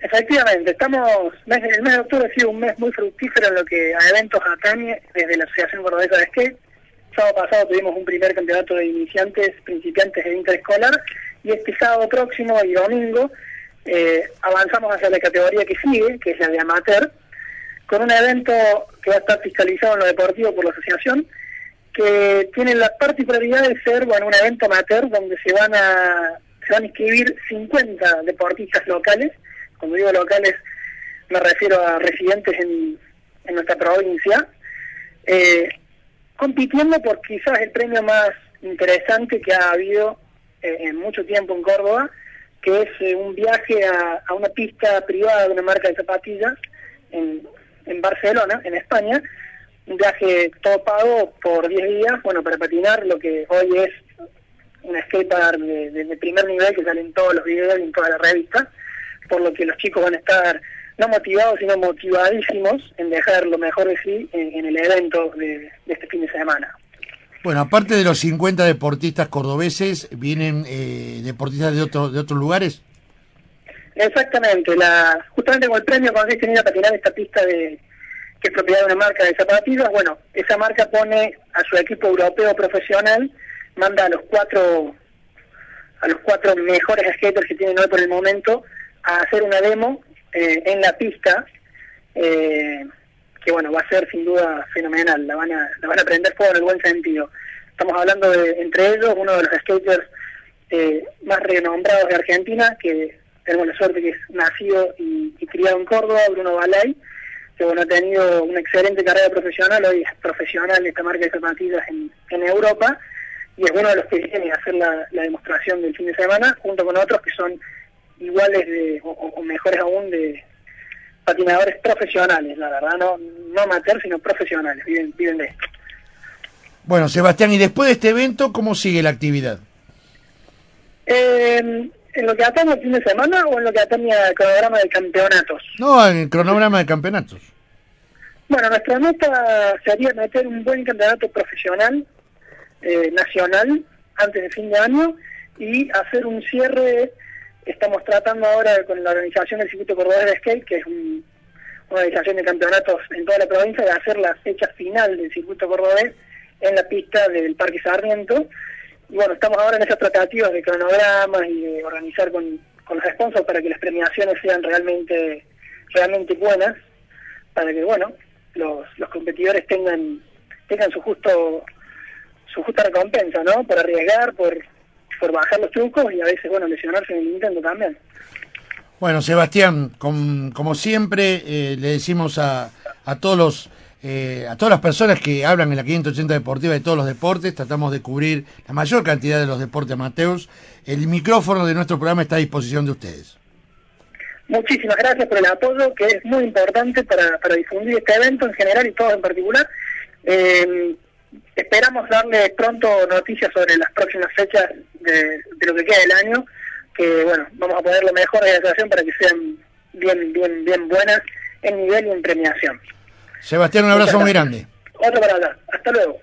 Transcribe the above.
Efectivamente, estamos, el mes de octubre ha sido un mes muy fructífero en lo que a eventos atañe desde la Asociación Cordobesa de Skate. sábado pasado tuvimos un primer campeonato de iniciantes, principiantes de interescolar y este sábado próximo y domingo eh, avanzamos hacia la categoría que sigue, que es la de amateur, con un evento que va a estar fiscalizado en lo deportivo por la asociación, que tiene la particularidad de ser bueno un evento amateur donde se van a se van a inscribir 50 deportistas locales cuando digo locales me refiero a residentes en, nuestra provincia, eh, compitiendo por quizás el premio más interesante que ha habido eh, en mucho tiempo en Córdoba, que es eh, un viaje a, una pista privada de una marca de zapatillas en, en Barcelona, en España, un viaje todo pago por 10 días, bueno, para patinar lo que hoy es un skatepark de, de, primer nivel que salen todos los videos y en todas las revistas por lo que los chicos van a estar no motivados, sino motivadísimos en dejar lo mejor de sí en, el evento de, este fin de semana. Bueno, aparte de los 50 deportistas cordobeses, ¿vienen eh, deportistas de, otro, de otros lugares? Exactamente, la justamente con el premio consiste en ir a patinar esta pista de que es propiedad de una marca de zapatillas, bueno, esa marca pone a su equipo europeo profesional, manda a los cuatro a los cuatro mejores skaters que tienen hoy por el momento a hacer una demo eh, en la pista, eh, que bueno, va a ser sin duda fenomenal, la van a, la van a prender fuego en el buen sentido. Estamos hablando de, entre ellos, uno de los skaters eh, más renombrados de Argentina, que tenemos la suerte que es nacido y, criado en Córdoba, Bruno Balay, que bueno, ha tenido una excelente carrera profesional, hoy es profesional de esta marca de zapatillas en, Europa, y es uno de los que viene a hacer la demostración del fin de semana, junto con otros que son iguales de, o, mejores aún de patinadores profesionales, la verdad, no, no amateurs, sino profesionales, viven, viven de esto. Bueno, Sebastián, y después de este evento, ¿cómo sigue la actividad? Eh, ¿En lo que atañe el fin de semana o en lo que atañe al cronograma de campeonatos? No, en el cronograma de campeonatos. Bueno, nuestra meta sería meter un buen campeonato profesional, eh, nacional, antes de fin de año y hacer un cierre Estamos tratando ahora con la organización del Circuito Cordobés de Skate, que es una organización de campeonatos en toda la provincia, de hacer la fecha final del Circuito Cordobés en la pista del Parque Sarmiento. Y bueno, estamos ahora en esas tratativas de cronogramas y de organizar con, los sponsors para que las premiaciones sean realmente realmente buenas, para que bueno los, los competidores tengan tengan su justo su justa recompensa, ¿no? Por arriesgar, por por bajar los trucos y a veces, bueno, lesionarse en el intento también. Bueno, Sebastián, como siempre, eh, le decimos a, a todos los eh, a todas las personas que hablan en la 580 Deportiva de todos los deportes, tratamos de cubrir la mayor cantidad de los deportes amateurs. El micrófono de nuestro programa está a disposición de ustedes. Muchísimas gracias por el apoyo, que es muy importante para, para difundir este evento en general y todo en particular. Eh, esperamos darle pronto noticias sobre las próximas fechas de, lo que queda del año, que bueno, vamos a poner lo mejor de la situación para que sean bien, bien, bien buenas en nivel y en premiación. Sebastián, un abrazo muy grande. Otro para. Hasta luego.